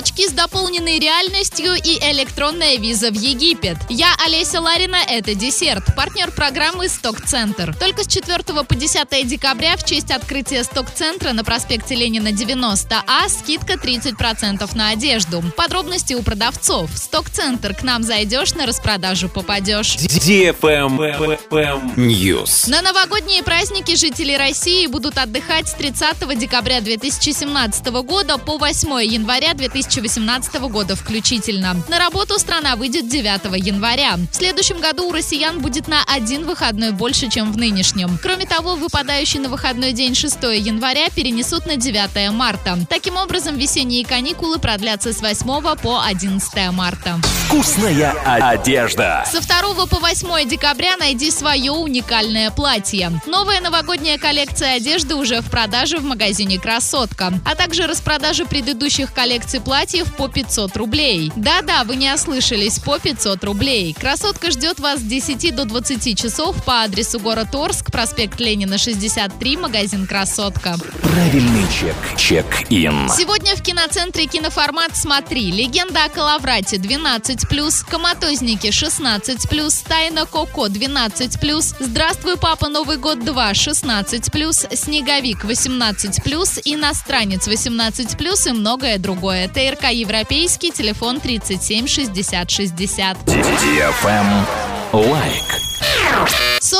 очки с дополненной реальностью и электронная виза в Египет. Я Олеся Ларина, это десерт, партнер программы «Сток-центр». Только с 4 по 10 декабря в честь открытия «Сток-центра» на проспекте Ленина 90А скидка 30% на одежду. Подробности у продавцов. «Сток-центр» к нам зайдешь, на распродажу попадешь. News. На новогодние праздники жители России будут отдыхать с 30 декабря 2017 года по 8 января 2018 года включительно. На работу страна выйдет 9 января. В следующем году у россиян будет на один выходной больше, чем в нынешнем. Кроме того, выпадающий на выходной день 6 января перенесут на 9 марта. Таким образом, весенние каникулы продлятся с 8 по 11 марта. Вкусная одежда. Со 2 по 8 декабря найди свое уникальное платье. Новая новогодняя коллекция одежды уже в продаже в магазине «Красотка», а также распродажа предыдущих коллекций платьев по 500 рублей. Да-да, вы не ослышались, по 500 рублей. «Красотка» ждет вас с 10 до 20 часов по адресу город Орск, проспект Ленина, 63, магазин «Красотка». Правильный чек. Чек-ин. Сегодня в киноцентре «Киноформат» смотри «Легенда о Калаврате» 12+, «Коматозники» 16+, «Тайна Коко» 12+, «Здравствуй, папа, Новый год 2» 16+, «Снеговик» 18+, «Иностранец» 18+, и многое другое. ТРК «Европейский», телефон 37 60 60. Лайк.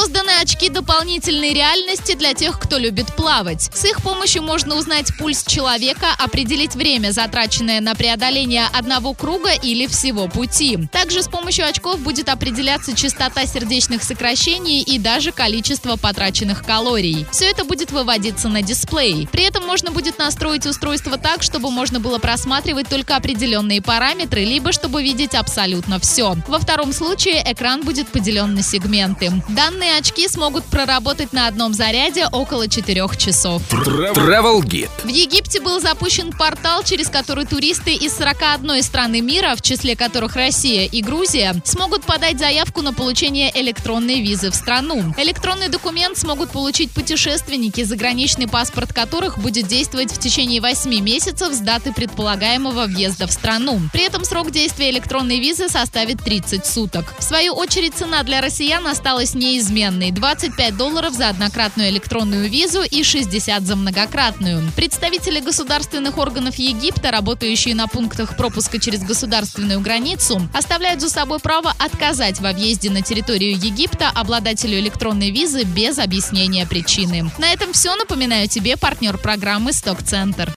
Созданы очки дополнительной реальности для тех, кто любит плавать. С их помощью можно узнать пульс человека, определить время, затраченное на преодоление одного круга или всего пути. Также с помощью очков будет определяться частота сердечных сокращений и даже количество потраченных калорий. Все это будет выводиться на дисплей. При этом можно будет настроить устройство так, чтобы можно было просматривать только определенные параметры, либо чтобы видеть абсолютно все. Во втором случае экран будет поделен на сегменты. Данные очки смогут проработать на одном заряде около 4 часов. Travel Guide. В Египте был запущен портал, через который туристы из 41 страны мира, в числе которых Россия и Грузия, смогут подать заявку на получение электронной визы в страну. Электронный документ смогут получить путешественники, заграничный паспорт которых будет действовать в течение 8 месяцев с даты предполагаемого въезда в страну. При этом срок действия электронной визы составит 30 суток. В свою очередь, цена для россиян осталась неизменной – 25 долларов за однократную электронную визу и 60 за многократную. Представители государственных органов Египта, работающие на пунктах пропуска через государственную границу, оставляют за собой право отказать во въезде на территорию Египта обладателю электронной визы без объяснения причины. На этом все. Напоминаю тебе партнер программы «Сток-центр».